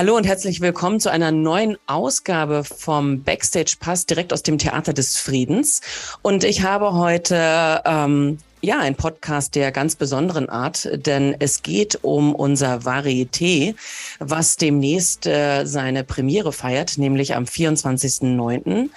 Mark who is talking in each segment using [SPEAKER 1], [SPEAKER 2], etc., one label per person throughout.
[SPEAKER 1] Hallo und herzlich willkommen zu einer neuen Ausgabe vom Backstage Pass direkt aus dem Theater des Friedens. Und ich habe heute ähm, ja einen Podcast der ganz besonderen Art, denn es geht um unser Varieté, was demnächst äh, seine Premiere feiert, nämlich am 24.09.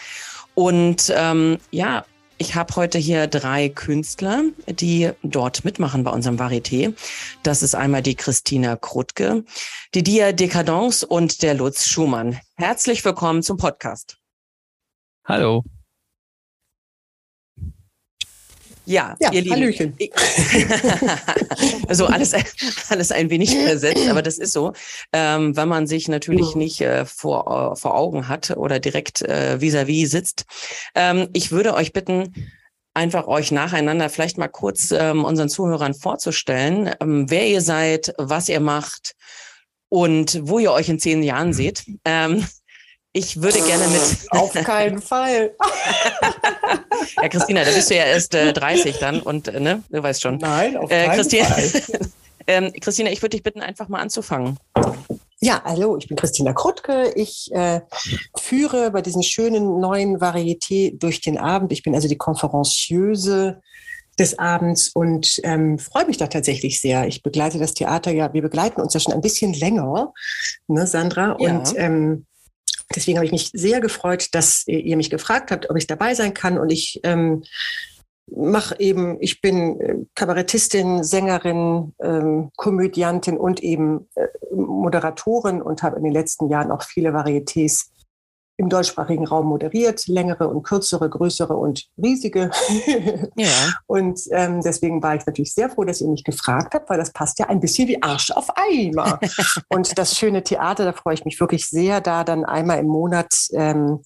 [SPEAKER 1] Und ähm, ja, ich habe heute hier drei Künstler, die dort mitmachen bei unserem Varieté. Das ist einmal die Christina Krutke, die Dia Decadence und der Lutz Schumann. Herzlich willkommen zum Podcast.
[SPEAKER 2] Hallo.
[SPEAKER 1] Ja, ja ihr Lieben. Hallöchen. also alles, alles ein wenig versetzt, aber das ist so, ähm, wenn man sich natürlich nicht äh, vor, äh, vor Augen hat oder direkt äh, vis-à-vis -vis sitzt. Ähm, ich würde euch bitten, einfach euch nacheinander vielleicht mal kurz ähm, unseren Zuhörern vorzustellen, ähm, wer ihr seid, was ihr macht und wo ihr euch in zehn Jahren seht. Ähm, ich würde gerne mit.
[SPEAKER 3] Auf keinen Fall.
[SPEAKER 1] ja, Christina, da bist du ja erst äh, 30 dann und äh, ne, du weißt schon.
[SPEAKER 3] Nein, auf äh, keinen
[SPEAKER 1] Christina,
[SPEAKER 3] Fall.
[SPEAKER 1] ähm, Christina, ich würde dich bitten, einfach mal anzufangen.
[SPEAKER 3] Ja, hallo, ich bin Christina Krutke. Ich äh, führe bei diesen schönen neuen Varieté durch den Abend. Ich bin also die Konferencieuse des Abends und ähm, freue mich da tatsächlich sehr. Ich begleite das Theater ja, wir begleiten uns ja schon ein bisschen länger, ne, Sandra? Ja. Und ähm, Deswegen habe ich mich sehr gefreut, dass ihr mich gefragt habt, ob ich dabei sein kann. Und ich ähm, mache eben, ich bin äh, Kabarettistin, Sängerin, ähm, Komödiantin und eben äh, Moderatorin und habe in den letzten Jahren auch viele Varietés im deutschsprachigen Raum moderiert, längere und kürzere, größere und riesige. Ja. Und ähm, deswegen war ich natürlich sehr froh, dass ihr mich gefragt habt, weil das passt ja ein bisschen wie Arsch auf Eimer. und das schöne Theater, da freue ich mich wirklich sehr, da dann einmal im Monat ähm,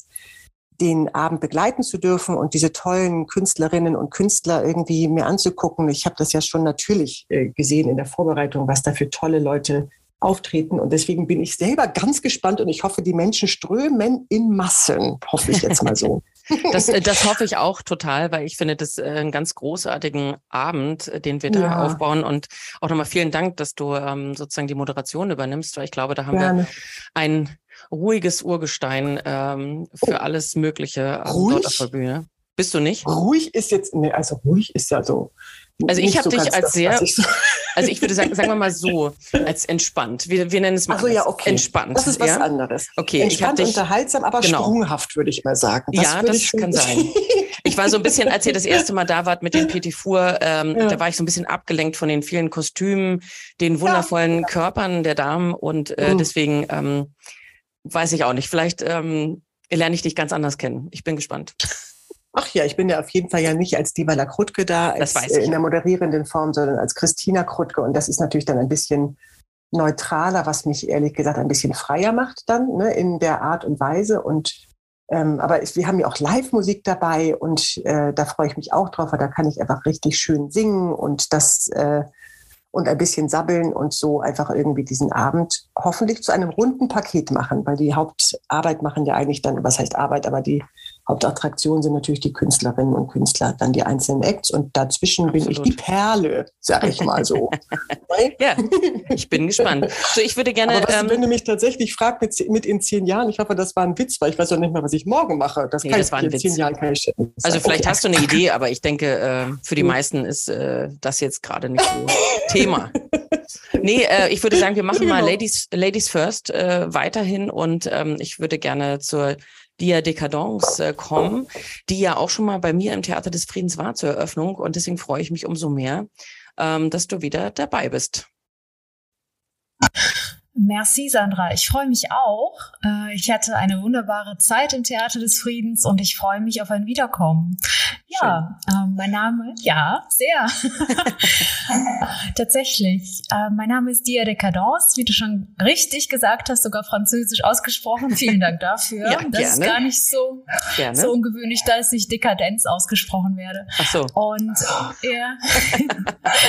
[SPEAKER 3] den Abend begleiten zu dürfen und diese tollen Künstlerinnen und Künstler irgendwie mir anzugucken. Ich habe das ja schon natürlich äh, gesehen in der Vorbereitung, was da für tolle Leute auftreten. Und deswegen bin ich selber ganz gespannt und ich hoffe, die Menschen strömen in Massen, hoffe ich jetzt mal so.
[SPEAKER 1] Das, äh, das hoffe ich auch total, weil ich finde das äh, einen ganz großartigen Abend, äh, den wir da ja. aufbauen. Und auch nochmal vielen Dank, dass du ähm, sozusagen die Moderation übernimmst, weil ich glaube, da haben Gerne. wir ein ruhiges Urgestein ähm, für oh. alles Mögliche
[SPEAKER 3] ähm, dort
[SPEAKER 1] auf der Bühne. Bist du nicht?
[SPEAKER 3] Ruhig ist jetzt, nee, also ruhig ist ja so.
[SPEAKER 1] Also ich habe so dich als sehr, so also ich würde sagen, sagen wir mal so, als entspannt. Wir, wir nennen es mal
[SPEAKER 3] also, ja, okay.
[SPEAKER 1] entspannt.
[SPEAKER 3] Das ist was
[SPEAKER 1] ja?
[SPEAKER 3] anderes.
[SPEAKER 1] Okay,
[SPEAKER 3] entspannt,
[SPEAKER 1] dich,
[SPEAKER 3] unterhaltsam, aber genau. sprunghaft, würde ich mal sagen.
[SPEAKER 1] Das ja, das kann sein. Ich war so ein bisschen, als ihr das erste Mal da wart mit den Petit Four, ähm, ja. da war ich so ein bisschen abgelenkt von den vielen Kostümen, den wundervollen. Körpern der Damen und äh, mhm. deswegen ähm, weiß ich auch nicht. Vielleicht ähm, lerne ich dich ganz anders kennen. Ich bin gespannt.
[SPEAKER 3] Ach ja, ich bin ja auf jeden Fall ja nicht als Divala Krutke da, als, äh, in der moderierenden Form, sondern als Christina Krutke. Und das ist natürlich dann ein bisschen neutraler, was mich ehrlich gesagt ein bisschen freier macht dann ne, in der Art und Weise. Und ähm, aber es, wir haben ja auch Live-Musik dabei und äh, da freue ich mich auch drauf, weil da kann ich einfach richtig schön singen und das äh, und ein bisschen sabbeln und so einfach irgendwie diesen Abend hoffentlich zu einem runden Paket machen, weil die Hauptarbeit machen ja eigentlich dann, was heißt Arbeit, aber die Hauptattraktion sind natürlich die Künstlerinnen und Künstler, dann die einzelnen Acts und dazwischen Absolut. bin ich die Perle, sag ich mal so.
[SPEAKER 1] ja, ich bin gespannt. So, ich würde gerne.
[SPEAKER 3] Aber was, ähm, wenn du mich tatsächlich fragst mit, mit, in zehn Jahren, ich hoffe, das war ein Witz, weil ich weiß auch nicht mehr, was ich morgen mache. Das
[SPEAKER 1] nee,
[SPEAKER 3] kann
[SPEAKER 1] das
[SPEAKER 3] ich
[SPEAKER 1] war ein Witz.
[SPEAKER 3] zehn Jahren kann ich
[SPEAKER 1] Also vielleicht okay. hast du eine Idee, aber ich denke, äh, für die meisten ist äh, das jetzt gerade nicht so Thema. Nee, äh, ich würde sagen, wir machen mal genau. Ladies, Ladies First äh, weiterhin und ähm, ich würde gerne zur Dia Decadence äh, kommen, die ja auch schon mal bei mir im Theater des Friedens war zur Eröffnung. Und deswegen freue ich mich umso mehr, ähm, dass du wieder dabei bist.
[SPEAKER 4] Merci, Sandra. Ich freue mich auch. Äh, ich hatte eine wunderbare Zeit im Theater des Friedens und ich freue mich auf ein Wiederkommen. Ja, äh, mein Name, ja, sehr. Tatsächlich. Äh, mein Name ist Dia Decadence, wie du schon richtig gesagt hast, sogar französisch ausgesprochen. Vielen Dank dafür. ja, das gerne. ist gar nicht so, so ungewöhnlich, dass ich Dekadenz ausgesprochen werde.
[SPEAKER 1] Ach so.
[SPEAKER 4] Und ja,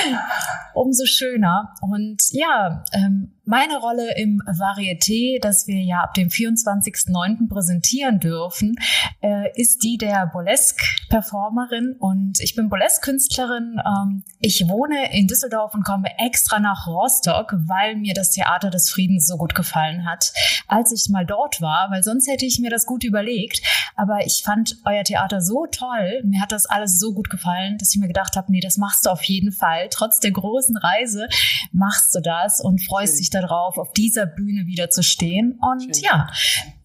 [SPEAKER 4] umso schöner. Und ja, ähm, meine Rolle im Varieté, das wir ja ab dem 24.09. präsentieren dürfen, äh, ist die der Burlesque-Performerin und ich bin Burlesque-Künstlerin. Ähm, ich wohne in Düsseldorf und komme extra nach Rostock, weil mir das Theater des Friedens so gut gefallen hat, als ich mal dort war, weil sonst hätte ich mir das gut überlegt. Aber ich fand euer Theater so toll, mir hat das alles so gut gefallen, dass ich mir gedacht habe, nee, das machst du auf jeden Fall. Trotz der großen Reise machst du das und freust dich darauf, auf dieser Bühne wieder zu stehen. Und Schön. ja,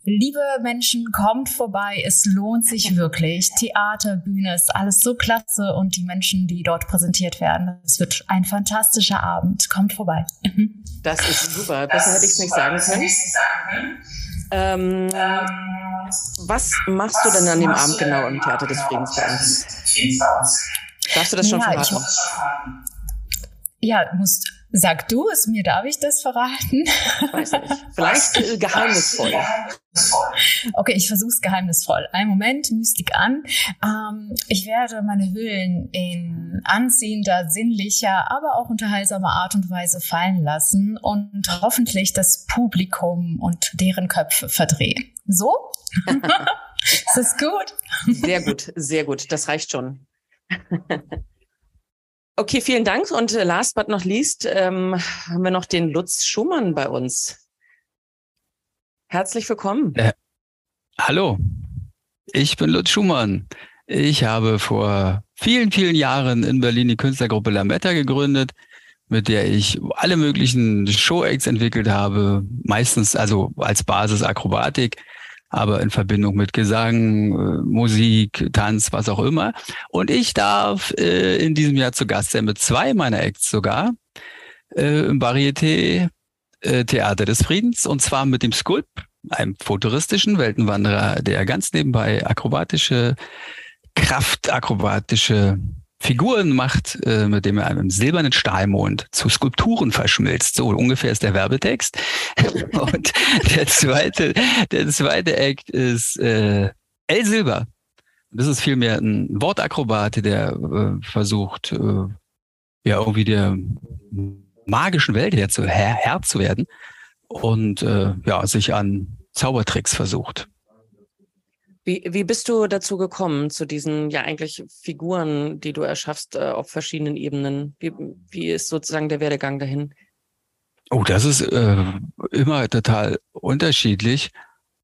[SPEAKER 4] liebe Menschen, kommt vorbei. Es lohnt sich wirklich. Theater, Bühne ist alles so klasse und die Menschen, die dort präsentiert werden, es wird ein fantastischer Abend. Kommt vorbei.
[SPEAKER 1] Das ist super. Besser hätte ich es nicht sagen können. Ähm, was machst du denn an dem Abend genau im Theater des Friedens bei uns? Darfst du das schon ja, verraten?
[SPEAKER 4] ja, musst Sag du es mir, darf ich das verraten?
[SPEAKER 1] Weiß nicht. Vielleicht äh, geheimnisvoll.
[SPEAKER 4] Okay, ich versuche es geheimnisvoll. Ein Moment, Mystik an. Ähm, ich werde meine Hüllen in anziehender, sinnlicher, aber auch unterhaltsamer Art und Weise fallen lassen und hoffentlich das Publikum und deren Köpfe verdrehen. So? Ist das gut?
[SPEAKER 1] Sehr gut, sehr gut. Das reicht schon. Okay, vielen Dank. Und äh, last but not least ähm, haben wir noch den Lutz Schumann bei uns. Herzlich willkommen. Äh,
[SPEAKER 2] hallo, ich bin Lutz Schumann. Ich habe vor vielen, vielen Jahren in Berlin die Künstlergruppe Lametta gegründet, mit der ich alle möglichen Show-Acts entwickelt habe, meistens also als Basis Akrobatik aber in Verbindung mit Gesang, äh, Musik, Tanz, was auch immer. Und ich darf äh, in diesem Jahr zu Gast sein mit zwei meiner Acts sogar äh, im Varieté äh, Theater des Friedens und zwar mit dem Sculp, einem futuristischen Weltenwanderer, der ganz nebenbei akrobatische Kraft, akrobatische Figuren macht, äh, mit dem er einem silbernen Stahlmond zu Skulpturen verschmilzt. So ungefähr ist der Werbetext. Und der zweite, der zweite Act ist äh, El Silber. Das ist vielmehr ein Wortakrobat, der äh, versucht, äh, ja, irgendwie der magischen Welt Herr zu, Herr, Herr zu werden und äh, ja, sich an Zaubertricks versucht.
[SPEAKER 1] Wie, wie bist du dazu gekommen, zu diesen ja eigentlich Figuren, die du erschaffst äh, auf verschiedenen Ebenen? Wie, wie ist sozusagen der Werdegang dahin?
[SPEAKER 2] Oh, das ist äh, immer total unterschiedlich.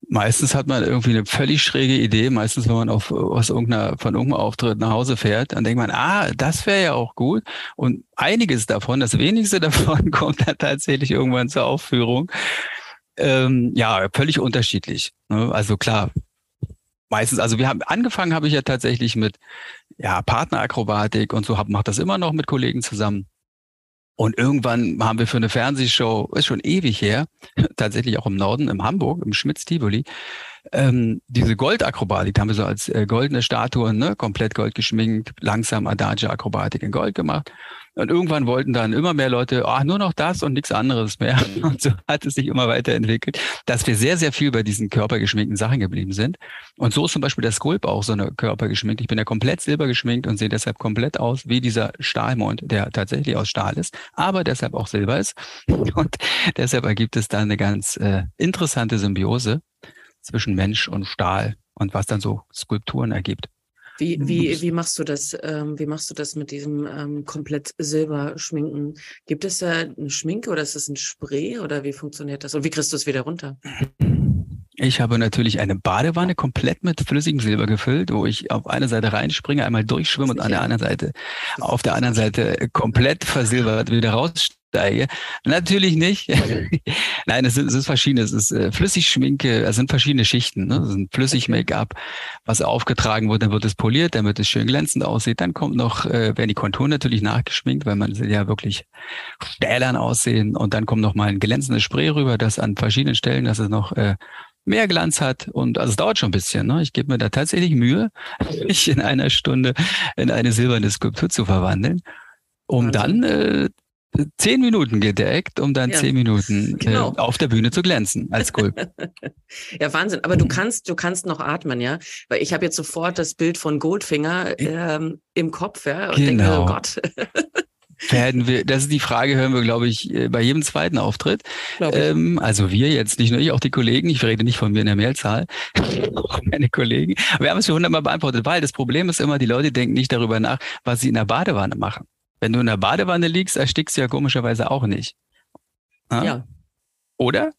[SPEAKER 2] Meistens hat man irgendwie eine völlig schräge Idee. Meistens, wenn man auf, aus irgendeiner, von irgendeinem Auftritt nach Hause fährt, dann denkt man, ah, das wäre ja auch gut. Und einiges davon, das wenigste davon kommt dann tatsächlich irgendwann zur Aufführung. Ähm, ja, völlig unterschiedlich. Ne? Also klar, meistens, also wir haben angefangen, habe ich ja tatsächlich mit ja Partnerakrobatik und so, hab, mache das immer noch mit Kollegen zusammen. Und irgendwann haben wir für eine Fernsehshow, ist schon ewig her, tatsächlich auch im Norden, im Hamburg, im Schmitz-Tivoli, ähm, diese Goldakrobatik, haben wir so als äh, goldene Statuen, ne, komplett gold geschminkt, langsam Adagio-Akrobatik in Gold gemacht. Und irgendwann wollten dann immer mehr Leute, ah, nur noch das und nichts anderes mehr. Und so hat es sich immer weiterentwickelt, dass wir sehr, sehr viel bei diesen körpergeschminkten Sachen geblieben sind. Und so ist zum Beispiel der Sculp auch so eine körpergeschminkt. Ich bin ja komplett silber geschminkt und sehe deshalb komplett aus wie dieser Stahlmond, der tatsächlich aus Stahl ist, aber deshalb auch silber ist. Und deshalb ergibt es da eine ganz äh, interessante Symbiose zwischen Mensch und Stahl und was dann so Skulpturen ergibt.
[SPEAKER 1] Wie, wie, wie machst du das? Ähm, wie machst du das mit diesem ähm, komplett Silberschminken? Gibt es da eine Schminke oder ist das ein Spray oder wie funktioniert das? Und wie kriegst du es wieder runter?
[SPEAKER 2] Ich habe natürlich eine Badewanne komplett mit flüssigem Silber gefüllt, wo ich auf einer Seite reinspringe, einmal durchschwimme und an der anderen Seite, auf der anderen Seite komplett versilbert wieder raus steige. Natürlich nicht. Nein, es ist, es ist verschiedene. Es ist äh, Flüssigschminke, es sind verschiedene Schichten. Ne? Es ist Flüssig-Make-up, was aufgetragen wird, dann wird es poliert, damit es schön glänzend aussieht. Dann kommt noch, äh, werden die Konturen natürlich nachgeschminkt, weil man ja wirklich stählern aussehen. Und dann kommt noch mal ein glänzendes Spray rüber, das an verschiedenen Stellen, dass es noch äh, mehr Glanz hat. Und also es dauert schon ein bisschen. Ne? Ich gebe mir da tatsächlich Mühe, mich in einer Stunde in eine silberne Skulptur zu verwandeln um dann äh, zehn Minuten gedeckt, um dann ja. zehn Minuten äh, genau. äh, auf der Bühne zu glänzen als Skulp.
[SPEAKER 1] ja, Wahnsinn. Aber du kannst, du kannst noch atmen, ja? Weil ich habe jetzt sofort das Bild von Goldfinger ähm, im Kopf, ja, und
[SPEAKER 2] genau. denke,
[SPEAKER 1] oh Gott.
[SPEAKER 2] werden wir, das ist die Frage, hören wir, glaube ich, äh, bei jedem zweiten Auftritt. Ähm, also wir jetzt, nicht nur ich, auch die Kollegen. Ich rede nicht von mir in der Mehrzahl, auch meine Kollegen. Wir haben es schon hundertmal beantwortet, weil das Problem ist immer, die Leute denken nicht darüber nach, was sie in der Badewanne machen. Wenn du in der Badewanne liegst, erstickst du ja komischerweise auch nicht.
[SPEAKER 1] Ja. ja.
[SPEAKER 2] Oder?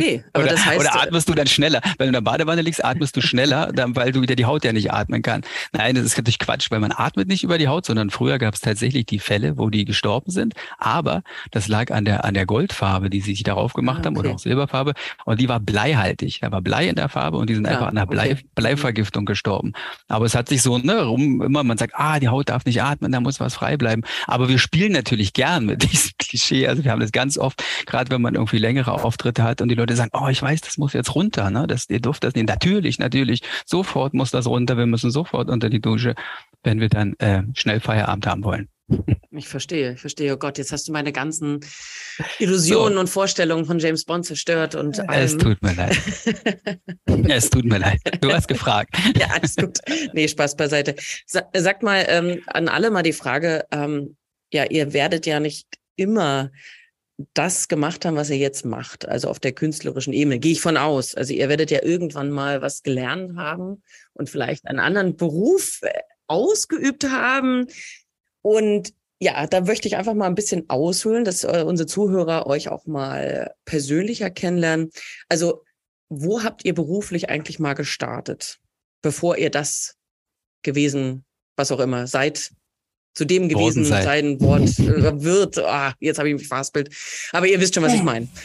[SPEAKER 1] Nee, aber
[SPEAKER 2] oder,
[SPEAKER 1] das heißt.
[SPEAKER 2] Oder atmest du dann schneller? Wenn du in der Badewanne liegst, atmest du schneller, dann, weil du wieder die Haut ja nicht atmen kann. Nein, das ist natürlich Quatsch, weil man atmet nicht über die Haut, sondern früher gab es tatsächlich die Fälle, wo die gestorben sind. Aber das lag an der, an der Goldfarbe, die sie sich darauf gemacht okay. haben oder auch Silberfarbe. Und die war bleihaltig. Da war Blei in der Farbe und die sind ja, einfach an einer Blei, okay. Bleivergiftung gestorben. Aber es hat sich so, ne, rum, immer, man sagt, ah, die Haut darf nicht atmen, da muss was frei bleiben. Aber wir spielen natürlich gern mit diesem Klischee. Also wir haben das ganz oft, gerade wenn man irgendwie längere Auftritte hat und die Leute sagen, oh, ich weiß, das muss jetzt runter, ne? Das, ihr dürft das nicht. Natürlich, natürlich, sofort muss das runter. Wir müssen sofort unter die Dusche, wenn wir dann äh, schnell Feierabend haben wollen.
[SPEAKER 1] Ich verstehe, ich verstehe. Oh Gott, jetzt hast du meine ganzen Illusionen so. und Vorstellungen von James Bond zerstört und
[SPEAKER 2] Es tut mir leid. es tut mir leid. Du hast gefragt.
[SPEAKER 1] ja, alles gut. Nee, Spaß beiseite. Sa sagt mal ähm, an alle mal die Frage, ähm, ja, ihr werdet ja nicht immer das gemacht haben, was ihr jetzt macht, also auf der künstlerischen Ebene, gehe ich von aus. Also ihr werdet ja irgendwann mal was gelernt haben und vielleicht einen anderen Beruf äh, ausgeübt haben. Und ja, da möchte ich einfach mal ein bisschen ausholen, dass äh, unsere Zuhörer euch auch mal persönlicher kennenlernen. Also wo habt ihr beruflich eigentlich mal gestartet, bevor ihr das gewesen, was auch immer, seid, zu dem gewesen sein, sein Wort äh, wird. Ah, jetzt habe ich mich verhaspelt. Aber ihr wisst schon, was ich meine.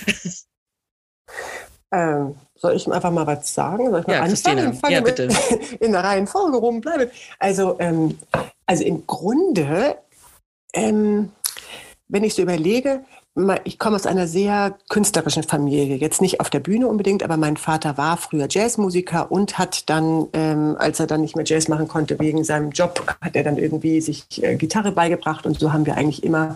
[SPEAKER 3] Ähm, soll ich einfach mal was sagen? Soll ich mal
[SPEAKER 1] ja, anfangen? Christina, ja, bitte.
[SPEAKER 3] In der Reihenfolge rumbleiben. Also, ähm, also im Grunde, ähm, wenn ich so überlege, ich komme aus einer sehr künstlerischen Familie. Jetzt nicht auf der Bühne unbedingt, aber mein Vater war früher Jazzmusiker und hat dann, ähm, als er dann nicht mehr Jazz machen konnte wegen seinem Job, hat er dann irgendwie sich äh, Gitarre beigebracht und so haben wir eigentlich immer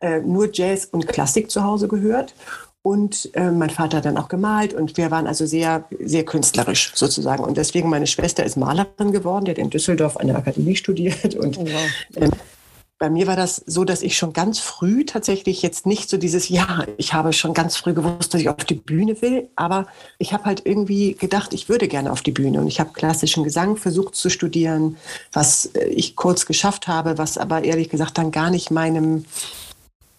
[SPEAKER 3] äh, nur Jazz und Klassik zu Hause gehört. Und äh, mein Vater hat dann auch gemalt und wir waren also sehr, sehr künstlerisch sozusagen. Und deswegen meine Schwester ist Malerin geworden, die hat in Düsseldorf an der Akademie studiert und oh, wow. ähm, bei mir war das so, dass ich schon ganz früh tatsächlich jetzt nicht so dieses, ja, ich habe schon ganz früh gewusst, dass ich auf die Bühne will, aber ich habe halt irgendwie gedacht, ich würde gerne auf die Bühne und ich habe klassischen Gesang versucht zu studieren, was äh, ich kurz geschafft habe, was aber ehrlich gesagt dann gar nicht meinem,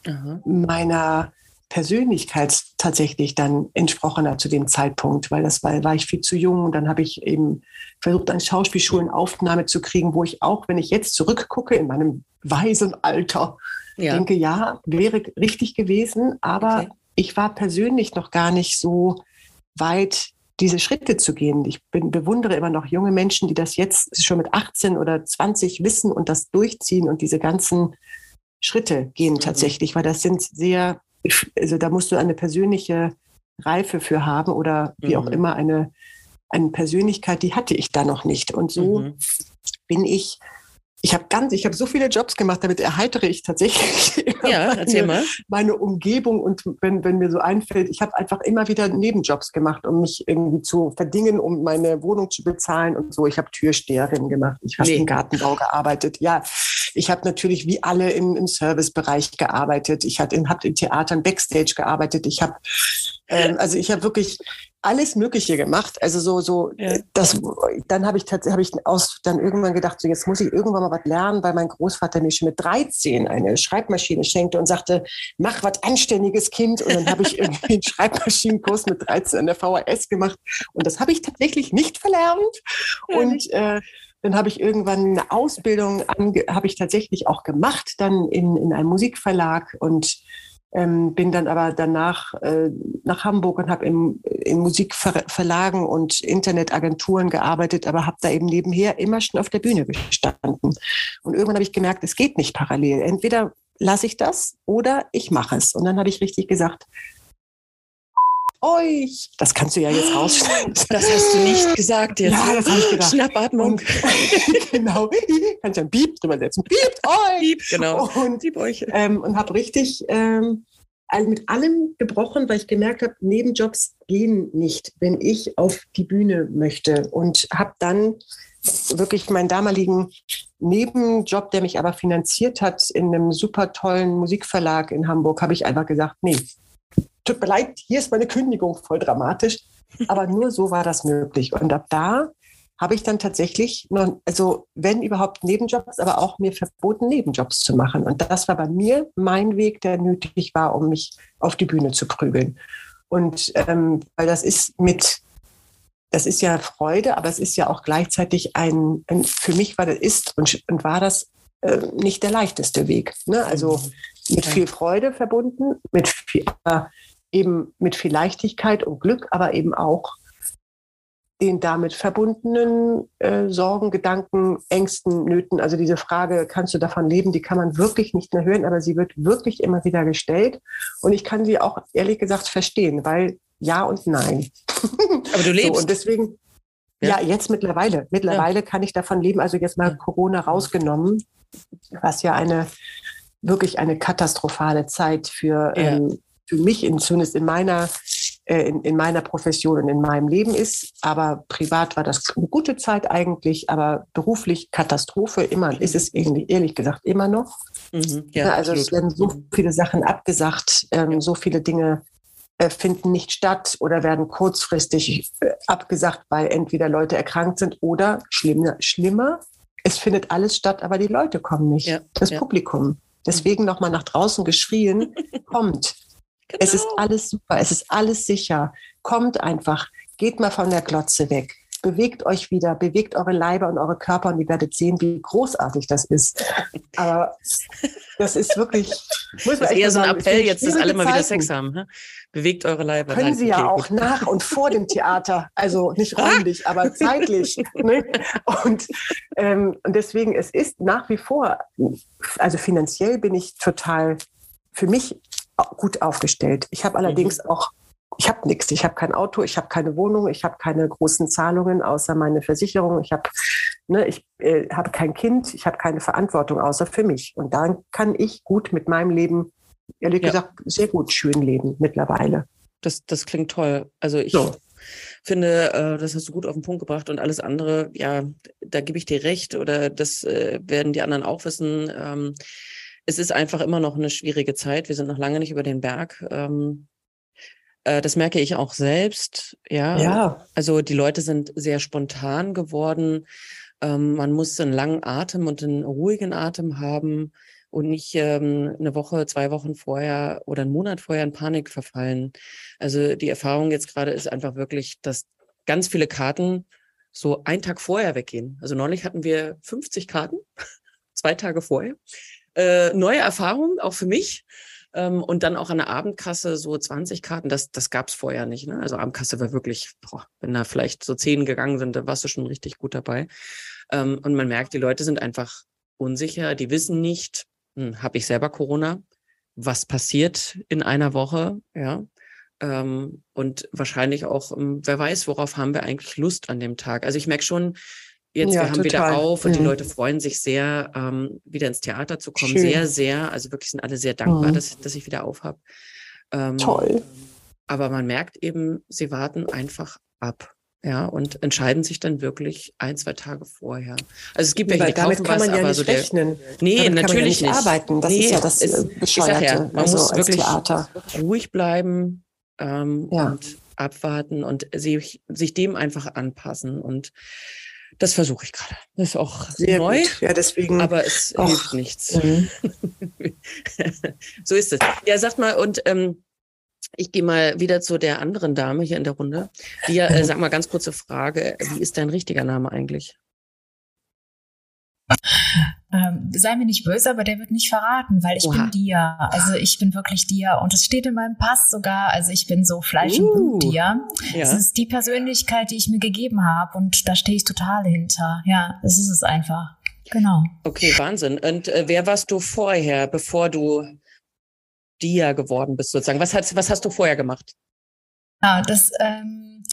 [SPEAKER 3] Aha. meiner Persönlichkeit tatsächlich dann entsprochen hat zu dem Zeitpunkt, weil das war, war ich viel zu jung und dann habe ich eben versucht, an Schauspielschulen Aufnahme zu kriegen, wo ich auch, wenn ich jetzt zurückgucke in meinem weisen Alter, ja. denke, ja, wäre richtig gewesen, aber okay. ich war persönlich noch gar nicht so weit, diese Schritte zu gehen. Ich bin, bewundere immer noch junge Menschen, die das jetzt schon mit 18 oder 20 wissen und das durchziehen und diese ganzen Schritte gehen mhm. tatsächlich, weil das sind sehr also da musst du eine persönliche Reife für haben oder wie mhm. auch immer eine, eine Persönlichkeit, die hatte ich da noch nicht. Und so mhm. bin ich ich habe ganz, ich habe so viele Jobs gemacht, damit erheitere ich tatsächlich
[SPEAKER 1] ja,
[SPEAKER 3] meine, mal. meine Umgebung und wenn, wenn mir so einfällt, ich habe einfach immer wieder Nebenjobs gemacht, um mich irgendwie zu verdingen, um meine Wohnung zu bezahlen und so. Ich habe Türsteherin gemacht, ich habe nee. im Gartenbau gearbeitet. Ja, ich habe natürlich wie alle im, im Servicebereich gearbeitet. Ich habe hab im Theater Backstage gearbeitet. Ich habe ähm, also ich habe wirklich alles Mögliche gemacht. Also so, so, ja. das, dann habe ich tatsächlich, habe ich aus, dann irgendwann gedacht, so jetzt muss ich irgendwann mal was lernen, weil mein Großvater mir schon mit 13 eine Schreibmaschine schenkte und sagte, mach was anständiges Kind. Und dann habe ich irgendwie einen Schreibmaschinenkurs mit 13 an der VHS gemacht. Und das habe ich tatsächlich nicht verlernt. Und äh, dann habe ich irgendwann eine Ausbildung, habe ich tatsächlich auch gemacht, dann in, in einem Musikverlag und ähm, bin dann aber danach äh, nach Hamburg und habe in, in Musikverlagen und Internetagenturen gearbeitet, aber habe da eben nebenher immer schon auf der Bühne gestanden. Und irgendwann habe ich gemerkt, es geht nicht parallel. Entweder lasse ich das oder ich mache es. Und dann habe ich richtig gesagt, euch. Das kannst du ja jetzt rausschneiden.
[SPEAKER 1] Das hast du nicht gesagt jetzt.
[SPEAKER 3] Ja, das habe ich gedacht.
[SPEAKER 1] Schnappatmung.
[SPEAKER 3] Und, genau. Kannst du ein Piep drüber setzen. Piept euch. Piep,
[SPEAKER 1] genau.
[SPEAKER 3] Und, Piep euch. Ähm, und habe richtig ähm, mit allem gebrochen, weil ich gemerkt habe, Nebenjobs gehen nicht, wenn ich auf die Bühne möchte. Und habe dann wirklich meinen damaligen Nebenjob, der mich aber finanziert hat in einem super tollen Musikverlag in Hamburg, habe ich einfach gesagt, nee, tut mir leid, hier ist meine Kündigung, voll dramatisch. Aber nur so war das möglich. Und ab da habe ich dann tatsächlich, nur, also wenn überhaupt Nebenjobs, aber auch mir verboten, Nebenjobs zu machen. Und das war bei mir mein Weg, der nötig war, um mich auf die Bühne zu prügeln. Und ähm, weil das ist mit, das ist ja Freude, aber es ist ja auch gleichzeitig ein, ein für mich war das ist und, und war das äh, nicht der leichteste Weg. Ne? Also mhm. mit viel Freude verbunden, mit viel, äh, eben mit viel Leichtigkeit und Glück, aber eben auch den damit verbundenen äh, Sorgen, Gedanken, Ängsten, Nöten. Also diese Frage, kannst du davon leben, die kann man wirklich nicht mehr hören, aber sie wird wirklich immer wieder gestellt. Und ich kann sie auch ehrlich gesagt verstehen, weil ja und nein.
[SPEAKER 1] Aber du lebst.
[SPEAKER 3] so, und deswegen, ja. ja. jetzt mittlerweile. Mittlerweile ja. kann ich davon leben. Also jetzt mal ja. Corona rausgenommen, was ja eine wirklich eine katastrophale Zeit für, ähm, für mich, in, zumindest in meiner äh, in, in meiner Profession und in meinem Leben ist. Aber privat war das eine gute Zeit eigentlich, aber beruflich Katastrophe immer, ist es irgendwie, ehrlich gesagt immer noch. Mhm, ja, also absolut. es werden so viele Sachen abgesagt, ähm, so viele Dinge äh, finden nicht statt oder werden kurzfristig äh, abgesagt, weil entweder Leute erkrankt sind oder schlimmer, schlimmer es findet alles statt, aber die Leute kommen nicht, ja, das ja. Publikum. Deswegen nochmal nach draußen geschrien, kommt. Genau. Es ist genau. alles super, es ist alles sicher. Kommt einfach, geht mal von der Glotze weg. Bewegt euch wieder, bewegt eure Leiber und eure Körper und ihr werdet sehen, wie großartig das ist. Aber das ist wirklich.
[SPEAKER 1] Muss das ist eher so ein Appell, jetzt, dass alle mal wieder Sex haben. Ne? Bewegt eure Leiber.
[SPEAKER 3] Können Nein, Sie ja auch gut. nach und vor dem Theater. Also nicht räumlich, aber zeitlich. Ne? Und, ähm, und deswegen, es ist nach wie vor, also finanziell bin ich total für mich gut aufgestellt. Ich habe allerdings mhm. auch, ich habe nichts. Ich habe kein Auto, ich habe keine Wohnung, ich habe keine großen Zahlungen außer meine Versicherung. Ich habe ne, ich, äh, habe kein Kind, ich habe keine Verantwortung außer für mich. Und dann kann ich gut mit meinem Leben, ehrlich ja. gesagt, sehr gut schön leben mittlerweile.
[SPEAKER 1] Das, das klingt toll. Also ich so. finde, äh, das hast du gut auf den Punkt gebracht und alles andere, ja, da gebe ich dir recht oder das äh, werden die anderen auch wissen. Es ist einfach immer noch eine schwierige Zeit. Wir sind noch lange nicht über den Berg. Ähm, äh, das merke ich auch selbst. Ja. ja. Also die Leute sind sehr spontan geworden. Ähm, man muss einen langen Atem und einen ruhigen Atem haben und nicht ähm, eine Woche, zwei Wochen vorher oder einen Monat vorher in Panik verfallen. Also die Erfahrung jetzt gerade ist einfach wirklich, dass ganz viele Karten so einen Tag vorher weggehen. Also neulich hatten wir 50 Karten, zwei Tage vorher äh, neue Erfahrung, auch für mich. Ähm, und dann auch an der Abendkasse so 20 Karten, das, das gab es vorher nicht. Ne? Also Abendkasse war wirklich, boah, wenn da vielleicht so zehn gegangen sind, da warst du schon richtig gut dabei. Ähm, und man merkt, die Leute sind einfach unsicher, die wissen nicht, hm, habe ich selber Corona? Was passiert in einer Woche? Ja. Ähm, und wahrscheinlich auch, ähm, wer weiß, worauf haben wir eigentlich Lust an dem Tag. Also ich merke schon, Jetzt, ja, wir haben total. wieder auf und mhm. die Leute freuen sich sehr, ähm, wieder ins Theater zu kommen. Schön. Sehr, sehr. Also wirklich sind alle sehr dankbar, mhm. dass, dass ich wieder auf habe.
[SPEAKER 3] Ähm, Toll.
[SPEAKER 1] Aber man merkt eben, sie warten einfach ab. Ja, und entscheiden sich dann wirklich ein, zwei Tage vorher. Also es gibt welche,
[SPEAKER 3] die damit kann man was, ja nicht so der, rechnen.
[SPEAKER 1] Nee, damit natürlich
[SPEAKER 3] kann man ja nicht, arbeiten. Das nee, ist ja das ist, Bescheuerte. Ja,
[SPEAKER 1] man also muss wirklich Theater. ruhig bleiben ähm, ja. und abwarten und sich, sich dem einfach anpassen. Und das versuche ich gerade. Das ist auch Sehr neu. Gut.
[SPEAKER 3] Ja, deswegen.
[SPEAKER 1] Aber es Och. hilft nichts. Mhm. so ist es. Ja, sag mal, und ähm, ich gehe mal wieder zu der anderen Dame hier in der Runde. Die, äh, sag mal ganz kurze Frage. Wie ist dein richtiger Name eigentlich?
[SPEAKER 4] Ähm, sei mir nicht böse, aber der wird nicht verraten, weil ich Oha. bin Dia. Also ich bin wirklich Dia und es steht in meinem Pass sogar. Also ich bin so Fleisch uh, und Blut uh, Dia. Ja. Es ist die Persönlichkeit, die ich mir gegeben habe und da stehe ich total hinter. Ja, das ist es einfach. Genau.
[SPEAKER 1] Okay, Wahnsinn. Und äh, wer warst du vorher, bevor du Dia geworden bist sozusagen? Was hast, was hast du vorher gemacht?
[SPEAKER 4] Ja, das, ähm,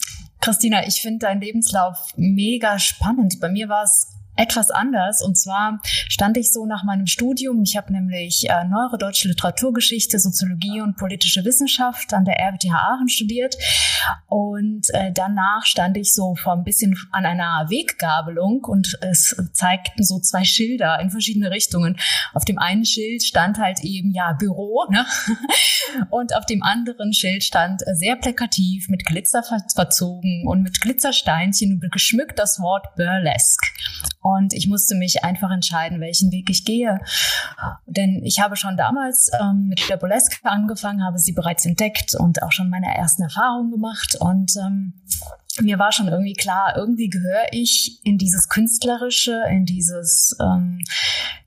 [SPEAKER 4] Christina, ich finde deinen Lebenslauf mega spannend. Bei mir war es etwas anders. Und zwar stand ich so nach meinem Studium, ich habe nämlich äh, neuere deutsche Literaturgeschichte, Soziologie und politische Wissenschaft an der RWTH Aachen studiert. Und äh, danach stand ich so vor ein bisschen an einer Weggabelung und es zeigten so zwei Schilder in verschiedene Richtungen. Auf dem einen Schild stand halt eben ja Büro, ne? Und auf dem anderen Schild stand äh, sehr plakativ mit Glitzer verzogen und mit Glitzersteinchen geschmückt das Wort Burlesque. Und ich musste mich einfach entscheiden, welchen Weg ich gehe. Denn ich habe schon damals ähm, mit der Burlesque angefangen, habe sie bereits entdeckt und auch schon meine ersten Erfahrungen gemacht. Und ähm, mir war schon irgendwie klar, irgendwie gehöre ich in dieses Künstlerische, in dieses ähm,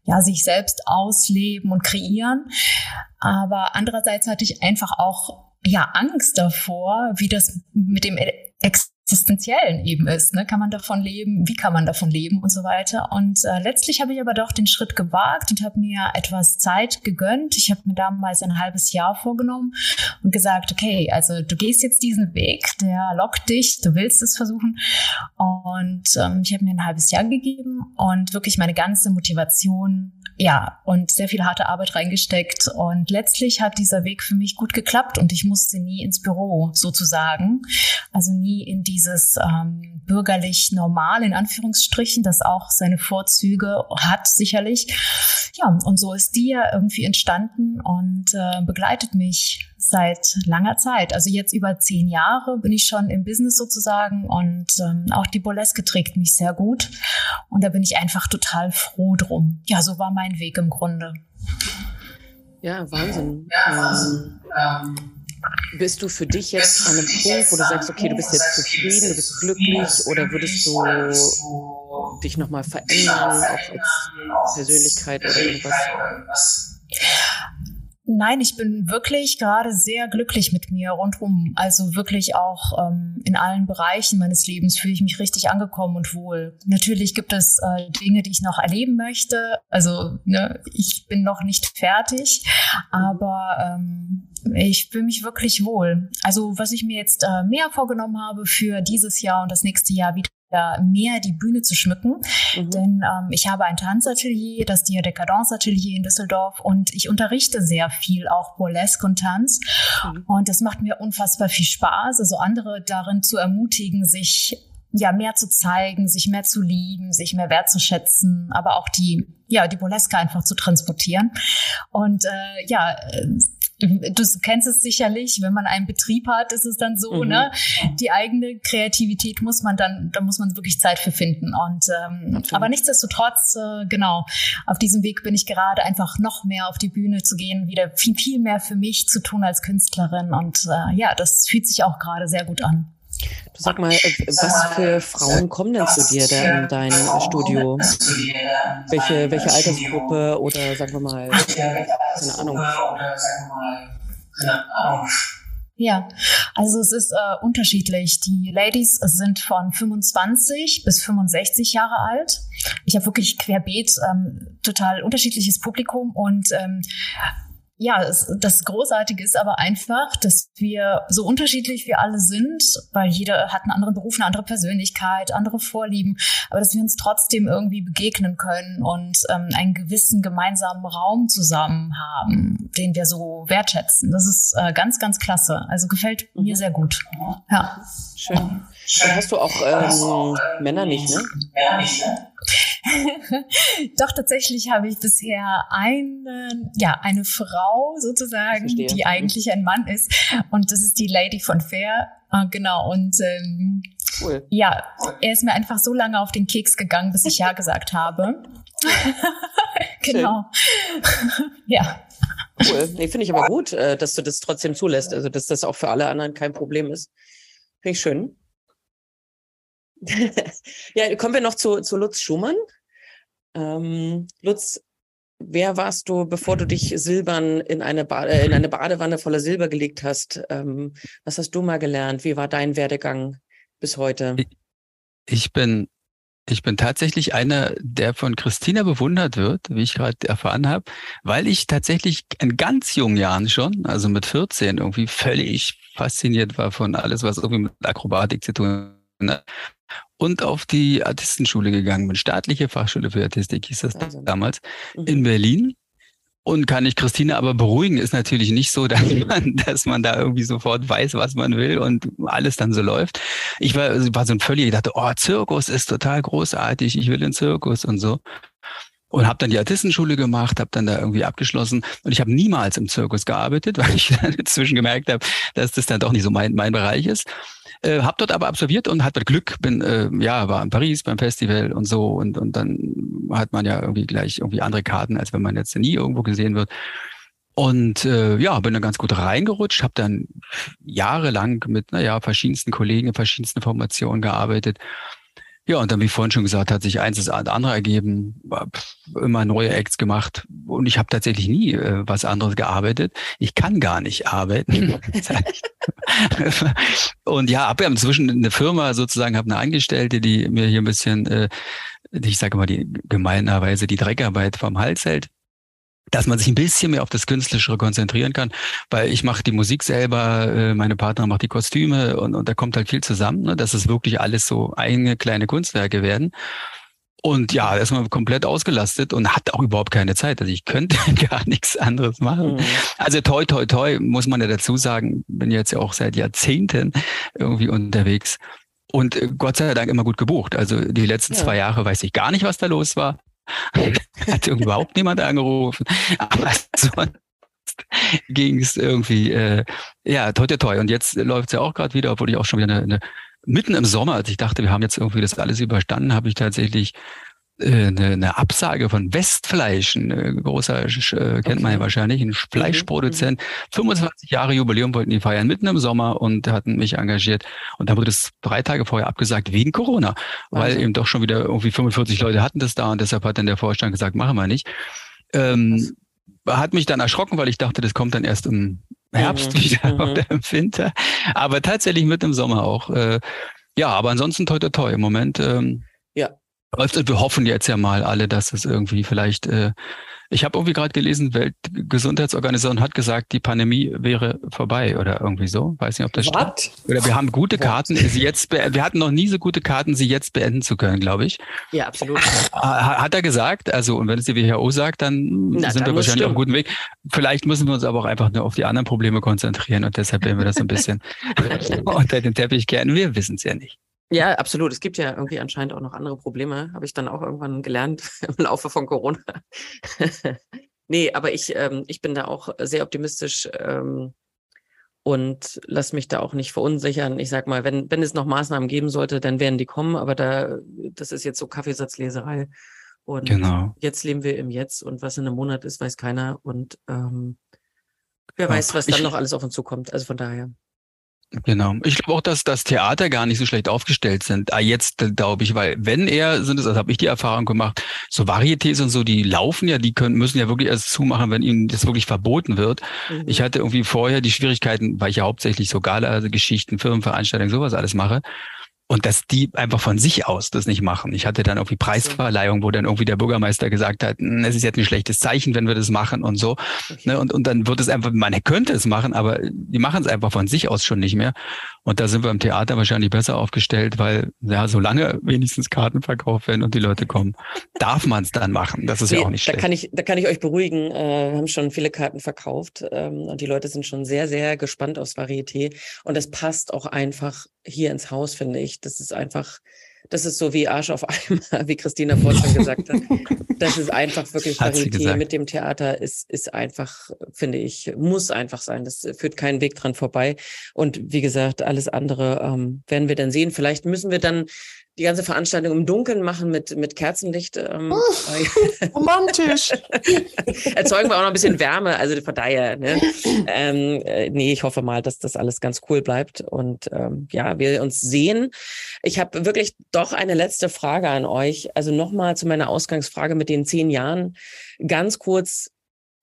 [SPEAKER 4] ja sich selbst ausleben und kreieren. Aber andererseits hatte ich einfach auch ja Angst davor, wie das mit dem Ex Existenziellen eben ist. Ne? Kann man davon leben? Wie kann man davon leben und so weiter? Und äh, letztlich habe ich aber doch den Schritt gewagt und habe mir etwas Zeit gegönnt. Ich habe mir damals ein halbes Jahr vorgenommen und gesagt, okay, also du gehst jetzt diesen Weg, der lockt dich, du willst es versuchen. Und ähm, ich habe mir ein halbes Jahr gegeben und wirklich meine ganze Motivation ja, und sehr viel harte Arbeit reingesteckt. Und letztlich hat dieser Weg für mich gut geklappt und ich musste nie ins Büro sozusagen. Also nie in dieses ähm, bürgerlich normal, in Anführungsstrichen, das auch seine Vorzüge hat, sicherlich. Ja, und so ist die ja irgendwie entstanden und äh, begleitet mich seit langer Zeit. Also jetzt über zehn Jahre bin ich schon im Business sozusagen und ähm, auch die Boleske trägt mich sehr gut. Und da bin ich einfach total froh drum. Ja, so war mein Weg im Grunde.
[SPEAKER 1] Ja, Wahnsinn. Ja, Wahnsinn. Ähm, bist du für dich jetzt an einem Punkt, wo du sagst, okay, du bist jetzt zufrieden, du bist glücklich oder würdest du dich nochmal verändern, auch als Persönlichkeit oder irgendwas?
[SPEAKER 4] Nein, ich bin wirklich gerade sehr glücklich mit mir rundum. Also wirklich auch ähm, in allen Bereichen meines Lebens fühle ich mich richtig angekommen und wohl. Natürlich gibt es äh, Dinge, die ich noch erleben möchte. Also ne, ich bin noch nicht fertig, aber ähm, ich fühle mich wirklich wohl. Also was ich mir jetzt äh, mehr vorgenommen habe für dieses Jahr und das nächste Jahr wieder mehr die Bühne zu schmücken. Mhm. Denn ähm, ich habe ein Tanzatelier, das Dia Decadence Atelier in Düsseldorf und ich unterrichte sehr viel auch Burlesque und Tanz. Mhm. Und das macht mir unfassbar viel Spaß, also andere darin zu ermutigen, sich ja mehr zu zeigen, sich mehr zu lieben, sich mehr wertzuschätzen, aber auch die ja die Burlesque einfach zu transportieren. Und äh, ja, du kennst es sicherlich, wenn man einen Betrieb hat, ist es dann so, mhm. ne? Die eigene Kreativität muss man dann, da muss man wirklich Zeit für finden. Und ähm, aber nichtsdestotrotz, äh, genau, auf diesem Weg bin ich gerade einfach noch mehr auf die Bühne zu gehen, wieder viel, viel mehr für mich zu tun als Künstlerin. Und äh, ja, das fühlt sich auch gerade sehr gut an.
[SPEAKER 1] Du sag mal, äh, was für Frauen kommen denn zu dir da in dein Studio? Welche, welche Altersgruppe oder sagen wir mal, keine Ahnung.
[SPEAKER 4] Ja, also es ist äh, unterschiedlich. Die Ladies sind von 25 bis 65 Jahre alt. Ich habe wirklich querbeet ähm, total unterschiedliches Publikum und ähm, ja, es, das Großartige ist aber einfach, dass wir so unterschiedlich wir alle sind, weil jeder hat einen anderen Beruf, eine andere Persönlichkeit, andere Vorlieben, aber dass wir uns trotzdem irgendwie begegnen können und ähm, einen gewissen gemeinsamen Raum zusammen haben, den wir so wertschätzen. Das ist äh, ganz, ganz klasse. Also gefällt mhm. mir sehr gut. Ja.
[SPEAKER 1] Schön. Dann hast du auch ähm, Männer nicht, ne? Männer nicht, ne?
[SPEAKER 4] Doch tatsächlich habe ich bisher eine, ja, eine Frau sozusagen, die eigentlich ein Mann ist. Und das ist die Lady von Fair. Äh, genau. Und ähm, cool. ja, er ist mir einfach so lange auf den Keks gegangen, bis ich Ja gesagt habe. genau.
[SPEAKER 1] ja. Cool. Nee, finde ich aber gut, äh, dass du das trotzdem zulässt. Also, dass das auch für alle anderen kein Problem ist. Finde ich schön. ja, kommen wir noch zu, zu Lutz Schumann. Ähm, Lutz, wer warst du, bevor du dich silbern in eine, ba äh, in eine Badewanne voller Silber gelegt hast? Ähm, was hast du mal gelernt? Wie war dein Werdegang bis heute?
[SPEAKER 2] Ich bin ich bin tatsächlich einer, der von Christina bewundert wird, wie ich gerade erfahren habe, weil ich tatsächlich in ganz jungen Jahren schon, also mit 14, irgendwie völlig fasziniert war von alles, was irgendwie mit Akrobatik zu tun hat und auf die Artistenschule gegangen bin. Staatliche Fachschule für Artistik hieß das also. damals mhm. in Berlin. Und kann ich Christine aber beruhigen, ist natürlich nicht so, dass man, dass man da irgendwie sofort weiß, was man will und alles dann so läuft. Ich war, war so ein völlig, ich dachte, oh, Zirkus ist total großartig, ich will in Zirkus und so. Und habe dann die Artistenschule gemacht, habe dann da irgendwie abgeschlossen und ich habe niemals im Zirkus gearbeitet, weil ich dann inzwischen gemerkt habe, dass das dann doch nicht so mein, mein Bereich ist. Äh, hab dort aber absolviert und hatte Glück, bin äh, ja war in Paris beim Festival und so und und dann hat man ja irgendwie gleich irgendwie andere Karten, als wenn man jetzt nie irgendwo gesehen wird. Und äh, ja, bin dann ganz gut reingerutscht, habe dann jahrelang mit naja, verschiedensten Kollegen in verschiedensten Formationen gearbeitet ja, und dann, wie vorhin schon gesagt, hat sich eins das andere ergeben, immer neue Acts gemacht und ich habe tatsächlich nie äh, was anderes gearbeitet. Ich kann gar nicht arbeiten. und ja, habe ja inzwischen eine Firma sozusagen, habe eine Angestellte, die mir hier ein bisschen, äh, ich sage mal, die gemeinerweise die Dreckarbeit vom Hals hält dass man sich ein bisschen mehr auf das Künstlerische konzentrieren kann, weil ich mache die Musik selber, äh, meine Partner macht die Kostüme und, und da kommt halt viel zusammen, ne, dass es wirklich alles so eigene kleine Kunstwerke werden. Und ja, da ist man komplett ausgelastet und hat auch überhaupt keine Zeit. Also ich könnte gar nichts anderes machen. Mhm. Also toi, toi, toi, muss man ja dazu sagen, bin jetzt ja auch seit Jahrzehnten irgendwie unterwegs. Und äh, Gott sei Dank immer gut gebucht. Also die letzten ja. zwei Jahre weiß ich gar nicht, was da los war. Hat überhaupt niemand angerufen. Aber sonst ging es irgendwie, äh, ja, toi, toi, toi. Und jetzt läuft es ja auch gerade wieder, obwohl ich auch schon wieder eine, eine, mitten im Sommer, als ich dachte, wir haben jetzt irgendwie das alles überstanden, habe ich tatsächlich eine, eine Absage von Westfleisch, ein äh, großer, äh, kennt man ja wahrscheinlich, ein Fleischproduzent. 25 Jahre Jubiläum wollten die feiern, mitten im Sommer und hatten mich engagiert. Und dann wurde es drei Tage vorher abgesagt wegen Corona, weil also. eben doch schon wieder irgendwie 45 Leute hatten das da und deshalb hat dann der Vorstand gesagt, machen wir nicht. Ähm, hat mich dann erschrocken, weil ich dachte, das kommt dann erst im Herbst mhm. wieder mhm. oder im Winter. Aber tatsächlich mit im Sommer auch. Äh, ja, aber ansonsten toi toi toi. Im Moment ähm, läuft. Wir hoffen jetzt ja mal alle, dass es irgendwie vielleicht äh, ich habe irgendwie gerade gelesen, Weltgesundheitsorganisation hat gesagt, die Pandemie wäre vorbei oder irgendwie so. Weiß nicht, ob das What? stimmt. Oder wir haben gute Karten, sie jetzt wir hatten noch nie so gute Karten, sie jetzt beenden zu können, glaube ich.
[SPEAKER 1] Ja, absolut.
[SPEAKER 2] Hat er gesagt. Also, und wenn es die WHO sagt, dann Na, sind dann wir wahrscheinlich auf einem guten Weg. Vielleicht müssen wir uns aber auch einfach nur auf die anderen Probleme konzentrieren und deshalb werden wir das ein bisschen unter den Teppich kehren. Wir wissen es ja nicht.
[SPEAKER 1] Ja, absolut. Es gibt ja irgendwie anscheinend auch noch andere Probleme, habe ich dann auch irgendwann gelernt im Laufe von Corona. nee, aber ich, ähm, ich bin da auch sehr optimistisch ähm, und lass mich da auch nicht verunsichern. Ich sag mal, wenn, wenn es noch Maßnahmen geben sollte, dann werden die kommen, aber da, das ist jetzt so Kaffeesatzleserei. Und genau. jetzt leben wir im Jetzt und was in einem Monat ist, weiß keiner. Und ähm, wer ja. weiß, was dann ich, noch alles auf uns zukommt. Also von daher.
[SPEAKER 2] Genau. Ich glaube auch, dass das Theater gar nicht so schlecht aufgestellt sind. Ah, jetzt glaube ich, weil wenn er sind es, also habe ich die Erfahrung gemacht, so Varietés und so, die laufen ja, die können müssen ja wirklich erst zumachen, wenn ihnen das wirklich verboten wird. Mhm. Ich hatte irgendwie vorher die Schwierigkeiten, weil ich ja hauptsächlich so Gala-Geschichten, Firmenveranstaltungen, sowas alles mache und dass die einfach von sich aus das nicht machen. Ich hatte dann irgendwie Preisverleihung, wo dann irgendwie der Bürgermeister gesagt hat, hm, es ist jetzt ein schlechtes Zeichen, wenn wir das machen und so. Ne? Und, und dann wird es einfach, man könnte es machen, aber die machen es einfach von sich aus schon nicht mehr. Und da sind wir im Theater wahrscheinlich besser aufgestellt, weil ja, solange wenigstens Karten verkauft werden und die Leute kommen, darf man es dann machen. Das ist nee, ja auch nicht schlecht.
[SPEAKER 1] Da kann ich, da kann ich euch beruhigen. Äh, wir haben schon viele Karten verkauft ähm, und die Leute sind schon sehr, sehr gespannt aufs Varieté. Und das passt auch einfach hier ins Haus, finde ich. Das ist einfach, das ist so wie Arsch auf Eimer, wie Christina vorhin schon gesagt hat. Das ist einfach wirklich Varieté mit dem Theater ist, ist einfach, finde ich, muss einfach sein. Das führt keinen Weg dran vorbei. Und wie gesagt, alles andere ähm, werden wir dann sehen. Vielleicht müssen wir dann die ganze Veranstaltung im Dunkeln machen mit, mit Kerzenlicht. Ähm,
[SPEAKER 3] oh, romantisch.
[SPEAKER 1] Erzeugen wir auch noch ein bisschen Wärme, also von daher, ne? ähm, äh, nee, ich hoffe mal, dass das alles ganz cool bleibt und ähm, ja, wir uns sehen. Ich habe wirklich doch eine letzte Frage an euch. Also nochmal zu meiner Ausgangsfrage mit den zehn Jahren. Ganz kurz,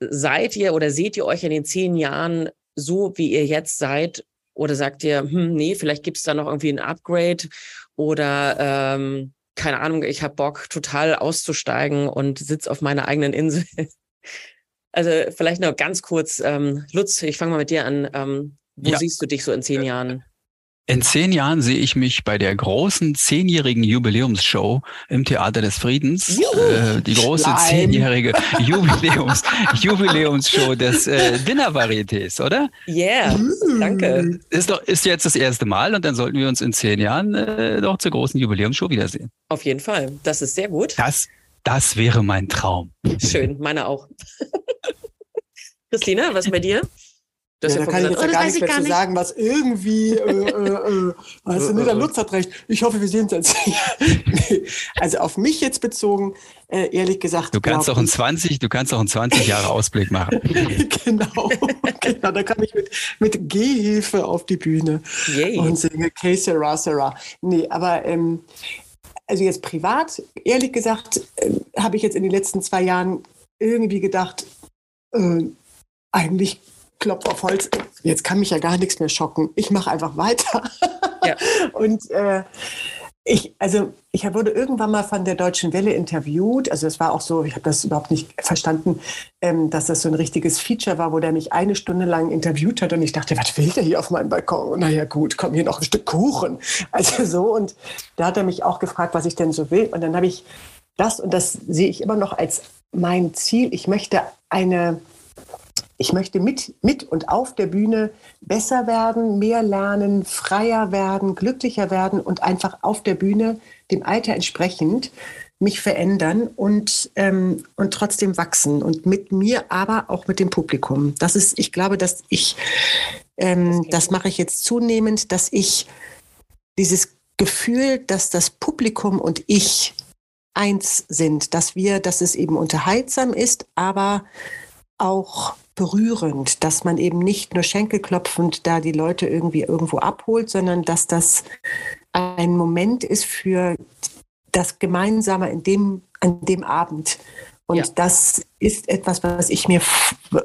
[SPEAKER 1] seid ihr oder seht ihr euch in den zehn Jahren so, wie ihr jetzt seid? Oder sagt ihr, hm, nee, vielleicht gibt es da noch irgendwie ein Upgrade oder ähm, keine Ahnung, ich habe Bock, total auszusteigen und sitze auf meiner eigenen Insel. Also vielleicht noch ganz kurz, ähm, Lutz, ich fange mal mit dir an. Ähm, wo ja. siehst du dich so in zehn Jahren?
[SPEAKER 2] In zehn Jahren sehe ich mich bei der großen zehnjährigen Jubiläumsshow im Theater des Friedens. Äh, die große Schleim. zehnjährige Jubiläums, Jubiläumsshow des äh, Dinner-Varietés, oder?
[SPEAKER 1] Yeah, danke.
[SPEAKER 2] Ist doch ist jetzt das erste Mal und dann sollten wir uns in zehn Jahren äh, doch zur großen Jubiläumsshow wiedersehen.
[SPEAKER 1] Auf jeden Fall. Das ist sehr gut.
[SPEAKER 2] Das, das wäre mein Traum.
[SPEAKER 1] Schön, meine auch. Christina, was bei dir?
[SPEAKER 3] Ja, da kann ich jetzt oh, ja gar nichts mehr zu sagen, was irgendwie, äh, äh, äh, weißt du, der Lutz hat recht. Ich hoffe, wir sehen uns jetzt. also auf mich jetzt bezogen, äh, ehrlich gesagt.
[SPEAKER 2] Du kannst doch einen 20, du kannst doch einen 20 Jahre Ausblick machen.
[SPEAKER 3] genau, genau. Da kann ich mit, mit Gehhilfe auf die Bühne Yay. und singe Que sera, sera. Nee, aber ähm, also jetzt privat, ehrlich gesagt, äh, habe ich jetzt in den letzten zwei Jahren irgendwie gedacht, äh, eigentlich Klopf auf Holz, jetzt kann mich ja gar nichts mehr schocken. Ich mache einfach weiter. Ja. Und äh, ich, also ich wurde irgendwann mal von der Deutschen Welle interviewt. Also es war auch so, ich habe das überhaupt nicht verstanden, ähm, dass das so ein richtiges Feature war, wo der mich eine Stunde lang interviewt hat und ich dachte, was will der hier auf meinem Balkon? Naja gut, komm hier noch ein Stück Kuchen. Also so und da hat er mich auch gefragt, was ich denn so will. Und dann habe ich das und das sehe ich immer noch als mein Ziel. Ich möchte eine ich möchte mit, mit und auf der Bühne besser werden, mehr lernen, freier werden, glücklicher werden und einfach auf der Bühne dem Alter entsprechend mich verändern und, ähm, und trotzdem wachsen und mit mir, aber auch mit dem Publikum. Das ist, ich glaube, dass ich, ähm, das mache ich jetzt zunehmend, dass ich dieses Gefühl, dass das Publikum und ich eins sind, dass wir, dass es eben unterhaltsam ist, aber auch berührend, dass man eben nicht nur schenkelklopfend da die Leute irgendwie irgendwo abholt, sondern dass das ein Moment ist für das Gemeinsame in dem, an dem Abend. Und ja. das ist etwas, was ich mir,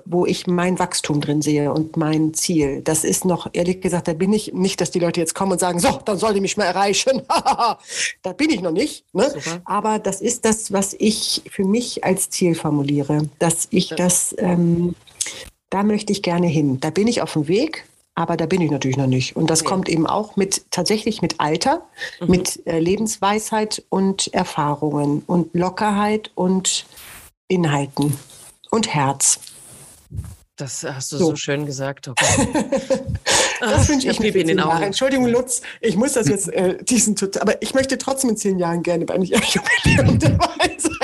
[SPEAKER 3] wo ich mein Wachstum drin sehe und mein Ziel. Das ist noch, ehrlich gesagt, da bin ich nicht, dass die Leute jetzt kommen und sagen, so, dann soll die mich mal erreichen. da bin ich noch nicht. Ne? Aber das ist das, was ich für mich als Ziel formuliere, dass ich das ähm, da möchte ich gerne hin. Da bin ich auf dem Weg, aber da bin ich natürlich noch nicht. Und das okay. kommt eben auch mit tatsächlich mit Alter, mhm. mit äh, Lebensweisheit und Erfahrungen und Lockerheit und Inhalten und Herz.
[SPEAKER 1] Das hast du so, so schön gesagt. Okay.
[SPEAKER 3] das wünsche ich mir in den Augen. Entschuldigung, Lutz, ich muss das jetzt äh, diesen, aber ich möchte trotzdem in zehn Jahren gerne bei einem Jubiläum dabei sein.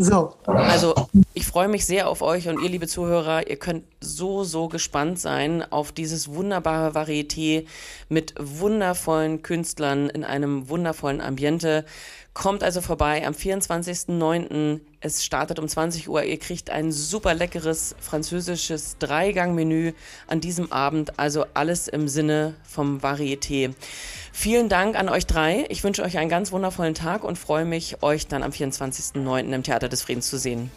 [SPEAKER 1] So. Also ich freue mich sehr auf euch und ihr, liebe Zuhörer, ihr könnt so, so gespannt sein auf dieses wunderbare Varieté mit wundervollen Künstlern in einem wundervollen Ambiente. Kommt also vorbei am 24.09. Es startet um 20 Uhr. Ihr kriegt ein super leckeres französisches Dreigang-Menü an diesem Abend. Also alles im Sinne vom Varieté. Vielen Dank an euch drei. Ich wünsche euch einen ganz wundervollen Tag und freue mich, euch dann am 24.09. im Theater des Friedens zu sehen.